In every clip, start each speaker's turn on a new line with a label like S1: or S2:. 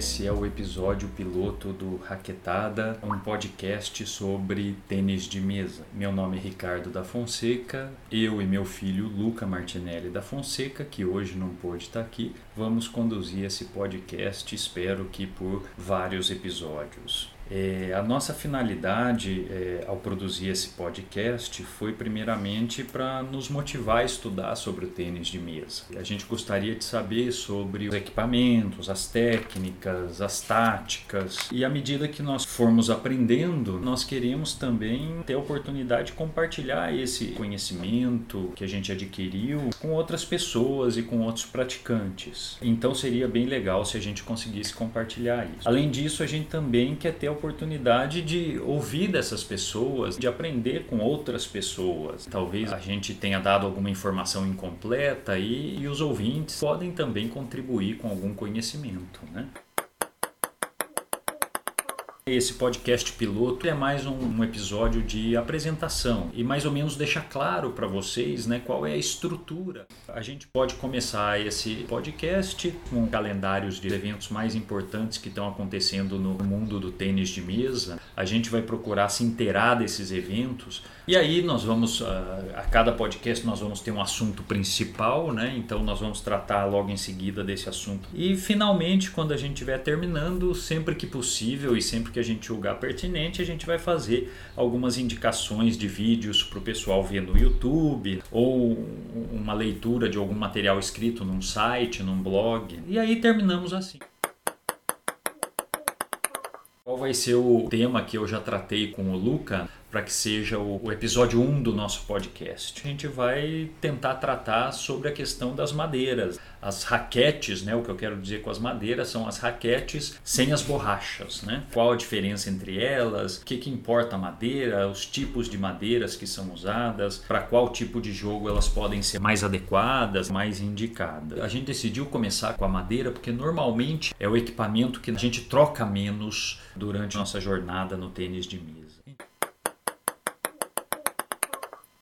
S1: ao episódio piloto do Raquetada, um podcast sobre tênis de mesa. Meu nome é Ricardo da Fonseca, eu e meu filho Luca Martinelli da Fonseca, que hoje não pôde estar aqui, vamos conduzir esse podcast, espero que por vários episódios. É, a nossa finalidade é, ao produzir esse podcast foi primeiramente para nos motivar a estudar sobre o tênis de mesa. A gente gostaria de saber sobre os equipamentos, as técnicas, as táticas e à medida que nós formos aprendendo, nós queremos também ter a oportunidade de compartilhar esse conhecimento que a gente adquiriu com outras pessoas e com outros praticantes. Então seria bem legal se a gente conseguisse compartilhar isso. Além disso, a gente também quer ter a oportunidade de ouvir dessas pessoas, de aprender com outras pessoas. Talvez a gente tenha dado alguma informação incompleta e, e os ouvintes podem também contribuir com algum conhecimento, né? Esse podcast piloto é mais um, episódio de apresentação e mais ou menos deixa claro para vocês né, qual é a estrutura. A gente pode começar esse podcast com calendários de eventos mais importantes que estão acontecendo no mundo do tênis de mesa. A gente vai procurar se inteirar desses eventos e aí nós vamos, ah, a cada podcast nós vamos ter um assunto principal, né? então nós vamos tratar logo em seguida desse assunto. E finalmente, quando a gente estiver terminando, sempre que possível e sempre que a gente julgar pertinente, a gente vai fazer algumas indicações de vídeos para o pessoal ver no YouTube ou uma leitura de algum material escrito num site, num blog. E aí terminamos assim. Qual vai ser o tema que eu já tratei com o Luca? Para que seja o, o, episódio 1 do nosso podcast. A gente vai tentar tratar sobre a questão das madeiras. As raquetes, né, o que eu quero dizer com as madeiras são as raquetes sem as borrachas. Né? Qual a diferença entre elas, o que, que importa a madeira, os tipos de madeiras que são usadas, para qual tipo de jogo elas podem ser mais adequadas, mais indicadas. A gente decidiu começar com a madeira porque normalmente é o equipamento que a gente troca menos durante nossa jornada no tênis de mesa.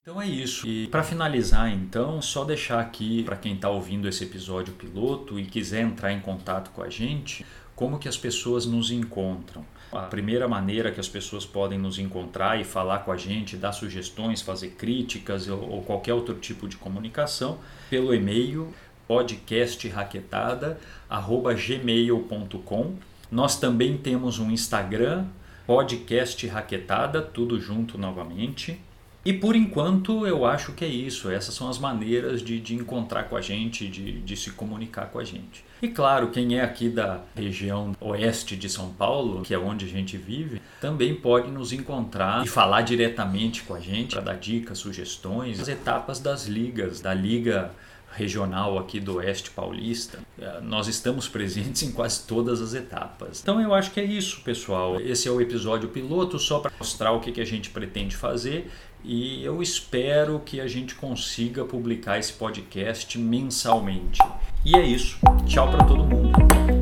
S1: Então é isso. E para finalizar, então, só deixar aqui para quem está ouvindo esse episódio piloto e quiser entrar em contato com a gente, como que as pessoas nos encontram. A primeira maneira que as pessoas podem nos encontrar e falar com a gente, dar sugestões, fazer críticas ou, ou qualquer outro tipo de comunicação, pelo e-mail podcastraquetada@gmail.com. Nós também temos um Instagram, podcast raquetada, tudo junto novamente. E por enquanto eu acho que é isso. Essas são as maneiras de, de encontrar com a gente, de, de se comunicar com a gente. E claro, quem é aqui da região oeste de São Paulo, que é onde a gente vive, também pode nos encontrar e falar diretamente com a gente para dar dicas, sugestões, as etapas das ligas, da liga regional aqui do Oeste Paulista, eh, nós estamos presentes em quase todas as etapas. Então eu acho que é isso, pessoal. Esse é o episódio piloto só para mostrar o que, que a gente pretende fazer e eu espero que a gente consiga publicar esse podcast mensalmente. E é isso. Tchau para todo mundo.